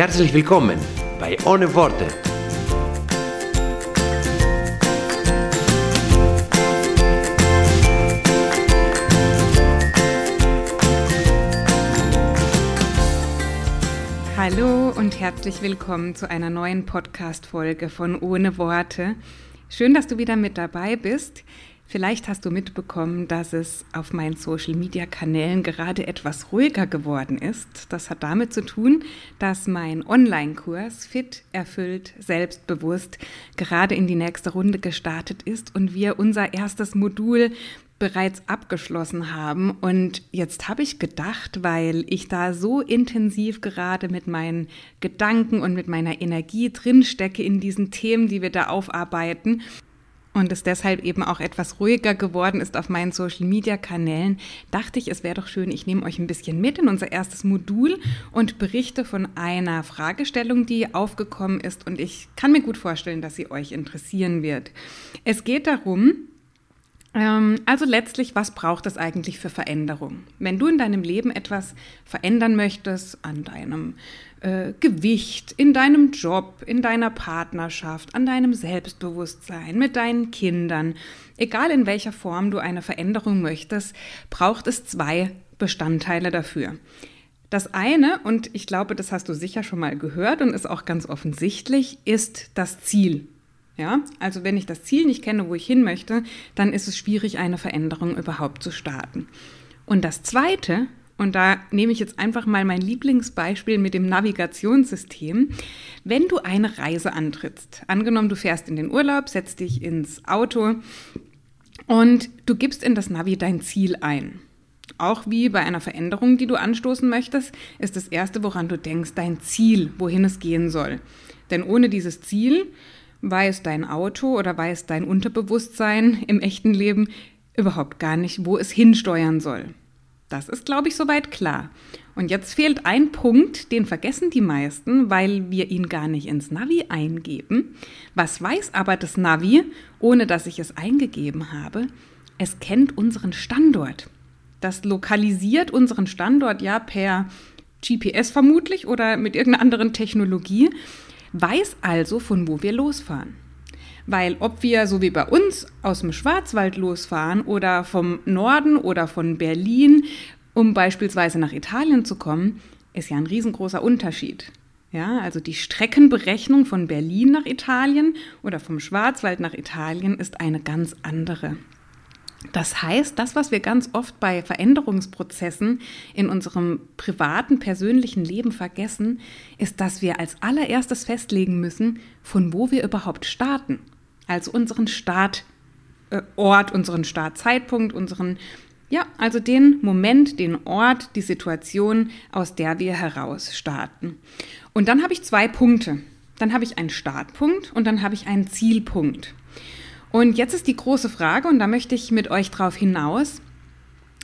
Herzlich willkommen bei Ohne Worte. Hallo und herzlich willkommen zu einer neuen Podcast-Folge von Ohne Worte. Schön, dass du wieder mit dabei bist. Vielleicht hast du mitbekommen, dass es auf meinen Social-Media-Kanälen gerade etwas ruhiger geworden ist. Das hat damit zu tun, dass mein Online-Kurs Fit, erfüllt, selbstbewusst gerade in die nächste Runde gestartet ist und wir unser erstes Modul bereits abgeschlossen haben. Und jetzt habe ich gedacht, weil ich da so intensiv gerade mit meinen Gedanken und mit meiner Energie drinstecke in diesen Themen, die wir da aufarbeiten, und es deshalb eben auch etwas ruhiger geworden ist auf meinen Social-Media-Kanälen, dachte ich, es wäre doch schön, ich nehme euch ein bisschen mit in unser erstes Modul und berichte von einer Fragestellung, die aufgekommen ist und ich kann mir gut vorstellen, dass sie euch interessieren wird. Es geht darum, also letztlich, was braucht es eigentlich für Veränderung? Wenn du in deinem Leben etwas verändern möchtest, an deinem äh, Gewicht, in deinem Job, in deiner Partnerschaft, an deinem Selbstbewusstsein, mit deinen Kindern, egal in welcher Form du eine Veränderung möchtest, braucht es zwei Bestandteile dafür. Das eine, und ich glaube, das hast du sicher schon mal gehört und ist auch ganz offensichtlich, ist das Ziel. Ja, also wenn ich das Ziel nicht kenne, wo ich hin möchte, dann ist es schwierig, eine Veränderung überhaupt zu starten. Und das Zweite, und da nehme ich jetzt einfach mal mein Lieblingsbeispiel mit dem Navigationssystem, wenn du eine Reise antrittst, angenommen du fährst in den Urlaub, setzt dich ins Auto und du gibst in das Navi dein Ziel ein. Auch wie bei einer Veränderung, die du anstoßen möchtest, ist das Erste, woran du denkst, dein Ziel, wohin es gehen soll. Denn ohne dieses Ziel weiß dein Auto oder weiß dein Unterbewusstsein im echten Leben überhaupt gar nicht, wo es hinsteuern soll. Das ist, glaube ich, soweit klar. Und jetzt fehlt ein Punkt, den vergessen die meisten, weil wir ihn gar nicht ins Navi eingeben. Was weiß aber das Navi, ohne dass ich es eingegeben habe? Es kennt unseren Standort. Das lokalisiert unseren Standort ja per GPS vermutlich oder mit irgendeiner anderen Technologie weiß also, von wo wir losfahren. Weil ob wir, so wie bei uns, aus dem Schwarzwald losfahren oder vom Norden oder von Berlin, um beispielsweise nach Italien zu kommen, ist ja ein riesengroßer Unterschied. Ja, also die Streckenberechnung von Berlin nach Italien oder vom Schwarzwald nach Italien ist eine ganz andere. Das heißt, das, was wir ganz oft bei Veränderungsprozessen in unserem privaten, persönlichen Leben vergessen, ist, dass wir als allererstes festlegen müssen, von wo wir überhaupt starten. Also unseren Startort, unseren Startzeitpunkt, unseren, ja, also den Moment, den Ort, die Situation, aus der wir heraus starten. Und dann habe ich zwei Punkte. Dann habe ich einen Startpunkt und dann habe ich einen Zielpunkt. Und jetzt ist die große Frage, und da möchte ich mit euch drauf hinaus,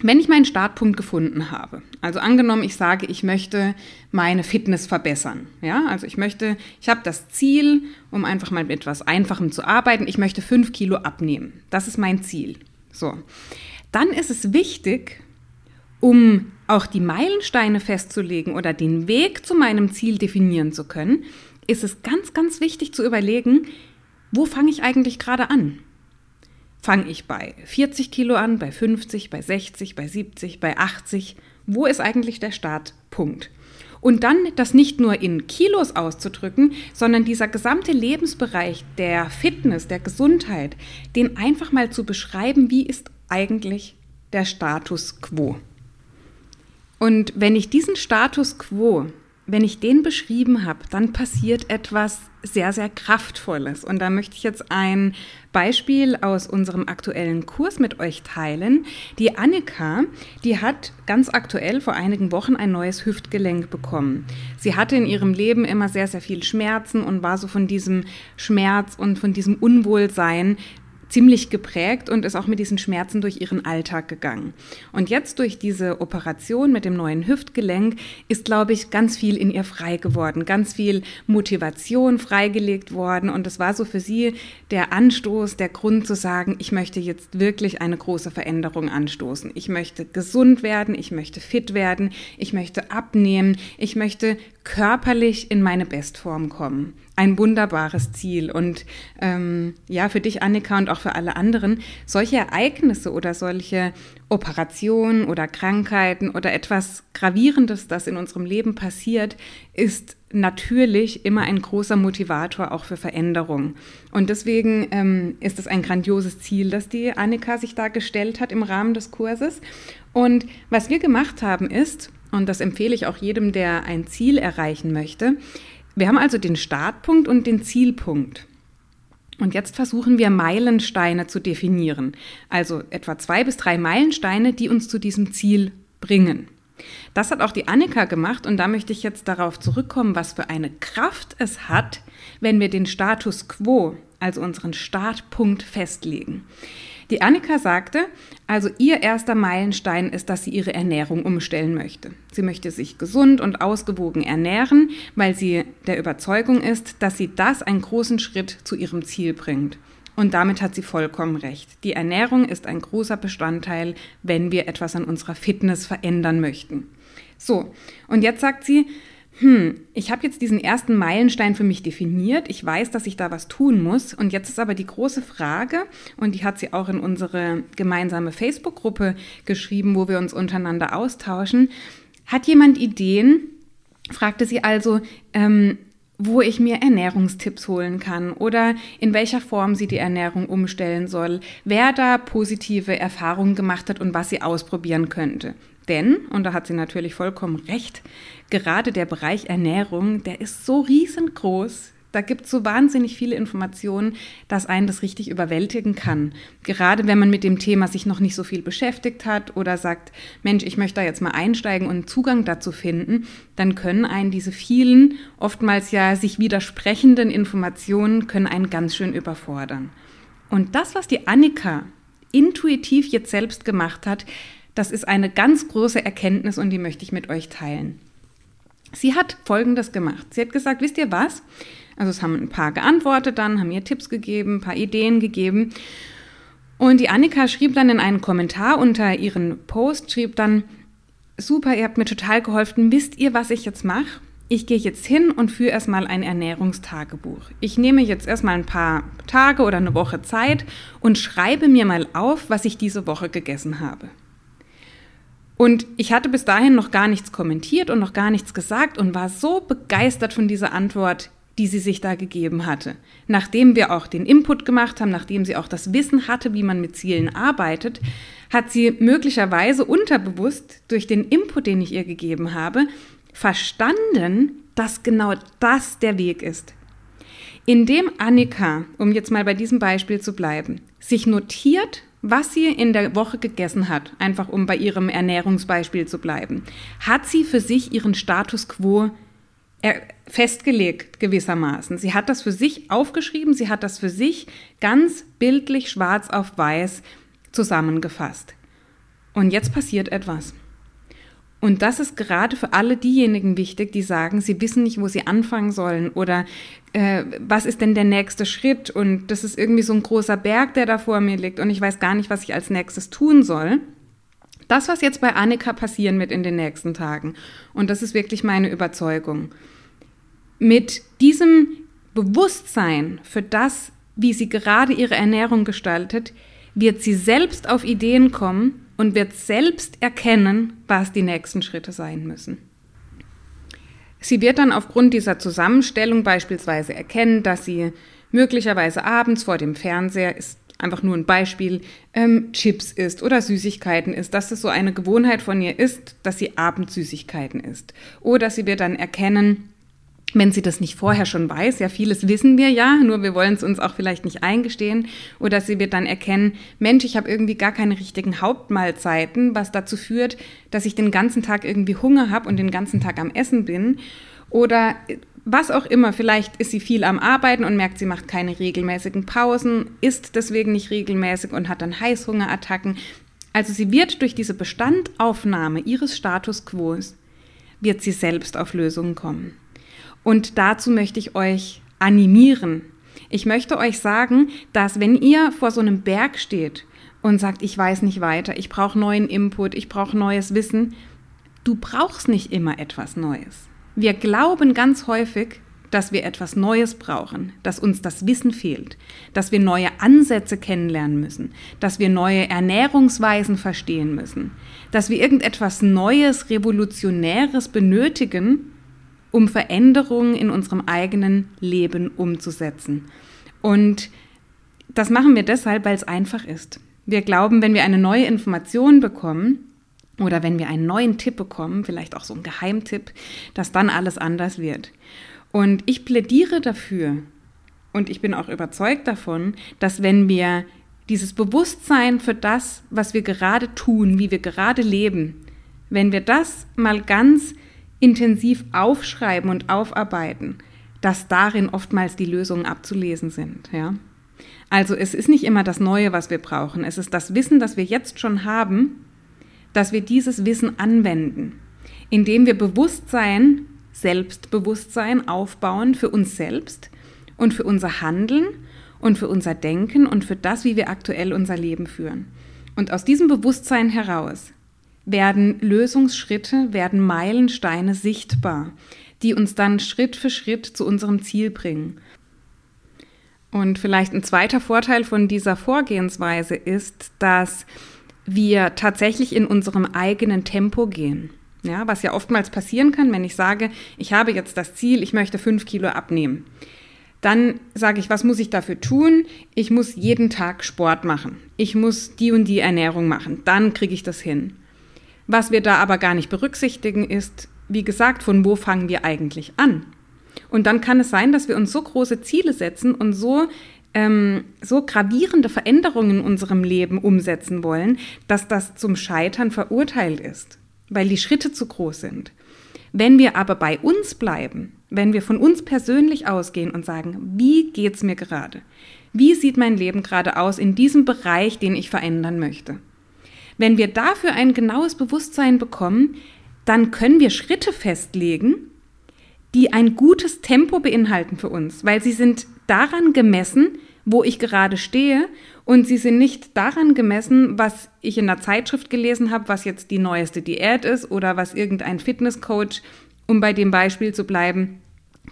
wenn ich meinen Startpunkt gefunden habe, also angenommen, ich sage, ich möchte meine Fitness verbessern, ja, also ich möchte, ich habe das Ziel, um einfach mal mit etwas Einfachem zu arbeiten, ich möchte fünf Kilo abnehmen. Das ist mein Ziel. So. Dann ist es wichtig, um auch die Meilensteine festzulegen oder den Weg zu meinem Ziel definieren zu können, ist es ganz, ganz wichtig zu überlegen, wo fange ich eigentlich gerade an? Fange ich bei 40 Kilo an, bei 50, bei 60, bei 70, bei 80? Wo ist eigentlich der Startpunkt? Und dann das nicht nur in Kilos auszudrücken, sondern dieser gesamte Lebensbereich der Fitness, der Gesundheit, den einfach mal zu beschreiben, wie ist eigentlich der Status quo. Und wenn ich diesen Status quo wenn ich den beschrieben habe, dann passiert etwas sehr, sehr Kraftvolles. Und da möchte ich jetzt ein Beispiel aus unserem aktuellen Kurs mit euch teilen. Die Annika, die hat ganz aktuell vor einigen Wochen ein neues Hüftgelenk bekommen. Sie hatte in ihrem Leben immer sehr, sehr viel Schmerzen und war so von diesem Schmerz und von diesem Unwohlsein ziemlich geprägt und ist auch mit diesen Schmerzen durch ihren Alltag gegangen. Und jetzt durch diese Operation mit dem neuen Hüftgelenk ist, glaube ich, ganz viel in ihr frei geworden, ganz viel Motivation freigelegt worden. Und es war so für sie der Anstoß, der Grund zu sagen, ich möchte jetzt wirklich eine große Veränderung anstoßen. Ich möchte gesund werden, ich möchte fit werden, ich möchte abnehmen, ich möchte körperlich in meine Bestform kommen. Ein wunderbares Ziel. Und ähm, ja, für dich, Annika, und auch für alle anderen, solche Ereignisse oder solche Operationen oder Krankheiten oder etwas Gravierendes, das in unserem Leben passiert, ist natürlich immer ein großer Motivator auch für Veränderung. Und deswegen ähm, ist es ein grandioses Ziel, das die Annika sich da gestellt hat im Rahmen des Kurses. Und was wir gemacht haben ist, und das empfehle ich auch jedem, der ein Ziel erreichen möchte. Wir haben also den Startpunkt und den Zielpunkt. Und jetzt versuchen wir Meilensteine zu definieren. Also etwa zwei bis drei Meilensteine, die uns zu diesem Ziel bringen. Das hat auch die Annika gemacht und da möchte ich jetzt darauf zurückkommen, was für eine Kraft es hat, wenn wir den Status quo, also unseren Startpunkt festlegen. Die Annika sagte, also ihr erster Meilenstein ist, dass sie ihre Ernährung umstellen möchte. Sie möchte sich gesund und ausgewogen ernähren, weil sie der Überzeugung ist, dass sie das einen großen Schritt zu ihrem Ziel bringt. Und damit hat sie vollkommen recht. Die Ernährung ist ein großer Bestandteil, wenn wir etwas an unserer Fitness verändern möchten. So, und jetzt sagt sie, hm, ich habe jetzt diesen ersten Meilenstein für mich definiert. Ich weiß, dass ich da was tun muss. Und jetzt ist aber die große Frage, und die hat sie auch in unsere gemeinsame Facebook-Gruppe geschrieben, wo wir uns untereinander austauschen. Hat jemand Ideen? fragte sie also, ähm, wo ich mir Ernährungstipps holen kann oder in welcher Form sie die Ernährung umstellen soll, wer da positive Erfahrungen gemacht hat und was sie ausprobieren könnte. Denn, und da hat sie natürlich vollkommen recht, gerade der Bereich Ernährung, der ist so riesengroß, da gibt es so wahnsinnig viele Informationen, dass einen das richtig überwältigen kann. Gerade wenn man mit dem Thema sich noch nicht so viel beschäftigt hat oder sagt, Mensch, ich möchte da jetzt mal einsteigen und Zugang dazu finden, dann können einen diese vielen, oftmals ja sich widersprechenden Informationen, können einen ganz schön überfordern. Und das, was die Annika intuitiv jetzt selbst gemacht hat, das ist eine ganz große Erkenntnis und die möchte ich mit euch teilen. Sie hat Folgendes gemacht. Sie hat gesagt, wisst ihr was? Also es haben ein paar geantwortet dann, haben ihr Tipps gegeben, ein paar Ideen gegeben. Und die Annika schrieb dann in einen Kommentar unter ihren Post, schrieb dann, super, ihr habt mir total geholfen. Wisst ihr, was ich jetzt mache? Ich gehe jetzt hin und führe erstmal ein Ernährungstagebuch. Ich nehme jetzt erstmal ein paar Tage oder eine Woche Zeit und schreibe mir mal auf, was ich diese Woche gegessen habe. Und ich hatte bis dahin noch gar nichts kommentiert und noch gar nichts gesagt und war so begeistert von dieser Antwort, die sie sich da gegeben hatte. Nachdem wir auch den Input gemacht haben, nachdem sie auch das Wissen hatte, wie man mit Zielen arbeitet, hat sie möglicherweise unterbewusst durch den Input, den ich ihr gegeben habe, verstanden, dass genau das der Weg ist. Indem Annika, um jetzt mal bei diesem Beispiel zu bleiben, sich notiert, was sie in der Woche gegessen hat, einfach um bei ihrem Ernährungsbeispiel zu bleiben, hat sie für sich ihren Status quo festgelegt gewissermaßen. Sie hat das für sich aufgeschrieben, sie hat das für sich ganz bildlich schwarz auf weiß zusammengefasst. Und jetzt passiert etwas. Und das ist gerade für alle diejenigen wichtig, die sagen, sie wissen nicht, wo sie anfangen sollen oder äh, was ist denn der nächste Schritt? Und das ist irgendwie so ein großer Berg, der da vor mir liegt. Und ich weiß gar nicht, was ich als nächstes tun soll. Das, was jetzt bei Annika passieren wird in den nächsten Tagen, und das ist wirklich meine Überzeugung, mit diesem Bewusstsein für das, wie sie gerade ihre Ernährung gestaltet, wird sie selbst auf Ideen kommen, und wird selbst erkennen, was die nächsten Schritte sein müssen. Sie wird dann aufgrund dieser Zusammenstellung beispielsweise erkennen, dass sie möglicherweise abends vor dem Fernseher ist einfach nur ein Beispiel, ähm, Chips isst oder Süßigkeiten isst, dass es so eine Gewohnheit von ihr ist, dass sie abends Süßigkeiten isst. Oder sie wird dann erkennen, wenn sie das nicht vorher schon weiß, ja, vieles wissen wir ja, nur wir wollen es uns auch vielleicht nicht eingestehen, oder sie wird dann erkennen, Mensch, ich habe irgendwie gar keine richtigen Hauptmahlzeiten, was dazu führt, dass ich den ganzen Tag irgendwie Hunger habe und den ganzen Tag am Essen bin. Oder was auch immer, vielleicht ist sie viel am Arbeiten und merkt, sie macht keine regelmäßigen Pausen, isst deswegen nicht regelmäßig und hat dann Heißhungerattacken. Also sie wird durch diese Bestandaufnahme ihres Status quo, wird sie selbst auf Lösungen kommen. Und dazu möchte ich euch animieren. Ich möchte euch sagen, dass wenn ihr vor so einem Berg steht und sagt, ich weiß nicht weiter, ich brauche neuen Input, ich brauche neues Wissen, du brauchst nicht immer etwas Neues. Wir glauben ganz häufig, dass wir etwas Neues brauchen, dass uns das Wissen fehlt, dass wir neue Ansätze kennenlernen müssen, dass wir neue Ernährungsweisen verstehen müssen, dass wir irgendetwas Neues, Revolutionäres benötigen, um Veränderungen in unserem eigenen Leben umzusetzen. Und das machen wir deshalb, weil es einfach ist. Wir glauben, wenn wir eine neue Information bekommen oder wenn wir einen neuen Tipp bekommen, vielleicht auch so ein Geheimtipp, dass dann alles anders wird. Und ich plädiere dafür und ich bin auch überzeugt davon, dass wenn wir dieses Bewusstsein für das, was wir gerade tun, wie wir gerade leben, wenn wir das mal ganz intensiv aufschreiben und aufarbeiten, dass darin oftmals die Lösungen abzulesen sind. Ja? Also es ist nicht immer das Neue, was wir brauchen. Es ist das Wissen, das wir jetzt schon haben, dass wir dieses Wissen anwenden, indem wir Bewusstsein, Selbstbewusstsein aufbauen für uns selbst und für unser Handeln und für unser Denken und für das, wie wir aktuell unser Leben führen. Und aus diesem Bewusstsein heraus werden Lösungsschritte, werden Meilensteine sichtbar, die uns dann Schritt für Schritt zu unserem Ziel bringen. Und vielleicht ein zweiter Vorteil von dieser Vorgehensweise ist, dass wir tatsächlich in unserem eigenen Tempo gehen. Ja, was ja oftmals passieren kann, wenn ich sage, ich habe jetzt das Ziel, ich möchte fünf Kilo abnehmen. Dann sage ich, was muss ich dafür tun? Ich muss jeden Tag Sport machen. Ich muss die und die Ernährung machen. Dann kriege ich das hin. Was wir da aber gar nicht berücksichtigen ist, wie gesagt, von wo fangen wir eigentlich an? Und dann kann es sein, dass wir uns so große Ziele setzen und so, ähm, so gravierende Veränderungen in unserem Leben umsetzen wollen, dass das zum Scheitern verurteilt ist, weil die Schritte zu groß sind. Wenn wir aber bei uns bleiben, wenn wir von uns persönlich ausgehen und sagen, wie geht's mir gerade? Wie sieht mein Leben gerade aus in diesem Bereich, den ich verändern möchte? Wenn wir dafür ein genaues Bewusstsein bekommen, dann können wir Schritte festlegen, die ein gutes Tempo beinhalten für uns, weil sie sind daran gemessen, wo ich gerade stehe und sie sind nicht daran gemessen, was ich in der Zeitschrift gelesen habe, was jetzt die neueste Diät ist oder was irgendein Fitnesscoach, um bei dem Beispiel zu bleiben,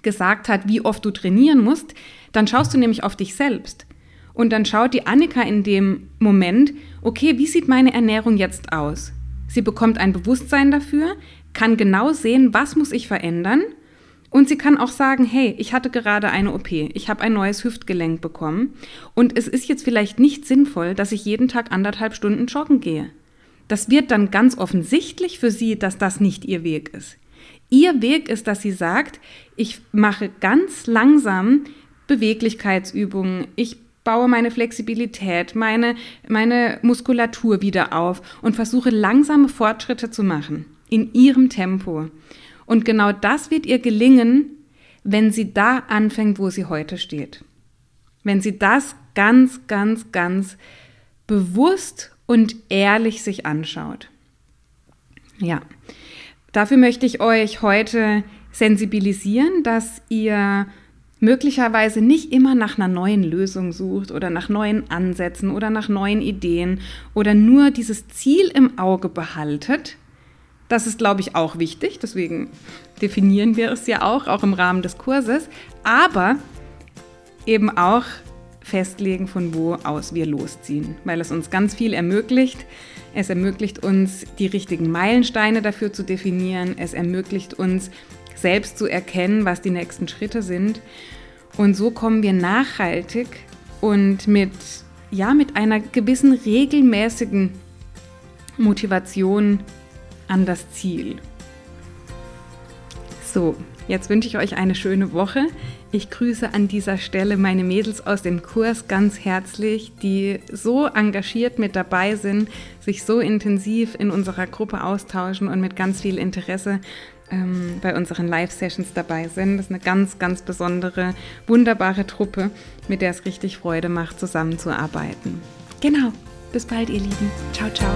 gesagt hat, wie oft du trainieren musst, dann schaust du nämlich auf dich selbst. Und dann schaut die Annika in dem Moment, okay, wie sieht meine Ernährung jetzt aus? Sie bekommt ein Bewusstsein dafür, kann genau sehen, was muss ich verändern. Und sie kann auch sagen, hey, ich hatte gerade eine OP, ich habe ein neues Hüftgelenk bekommen und es ist jetzt vielleicht nicht sinnvoll, dass ich jeden Tag anderthalb Stunden joggen gehe. Das wird dann ganz offensichtlich für sie, dass das nicht ihr Weg ist. Ihr Weg ist, dass sie sagt, ich mache ganz langsam Beweglichkeitsübungen, ich baue meine Flexibilität, meine, meine Muskulatur wieder auf und versuche langsame Fortschritte zu machen in ihrem Tempo. Und genau das wird ihr gelingen, wenn sie da anfängt, wo sie heute steht. Wenn sie das ganz, ganz, ganz bewusst und ehrlich sich anschaut. Ja, dafür möchte ich euch heute sensibilisieren, dass ihr möglicherweise nicht immer nach einer neuen Lösung sucht oder nach neuen Ansätzen oder nach neuen Ideen oder nur dieses Ziel im Auge behaltet. Das ist, glaube ich, auch wichtig. Deswegen definieren wir es ja auch, auch im Rahmen des Kurses. Aber eben auch festlegen, von wo aus wir losziehen, weil es uns ganz viel ermöglicht. Es ermöglicht uns, die richtigen Meilensteine dafür zu definieren. Es ermöglicht uns, selbst zu erkennen, was die nächsten Schritte sind. Und so kommen wir nachhaltig und mit ja mit einer gewissen regelmäßigen Motivation an das Ziel. So, jetzt wünsche ich euch eine schöne Woche. Ich grüße an dieser Stelle meine Mädels aus dem Kurs ganz herzlich, die so engagiert mit dabei sind, sich so intensiv in unserer Gruppe austauschen und mit ganz viel Interesse ähm, bei unseren Live-Sessions dabei sind. Das ist eine ganz, ganz besondere, wunderbare Truppe, mit der es richtig Freude macht, zusammenzuarbeiten. Genau, bis bald, ihr Lieben. Ciao, ciao.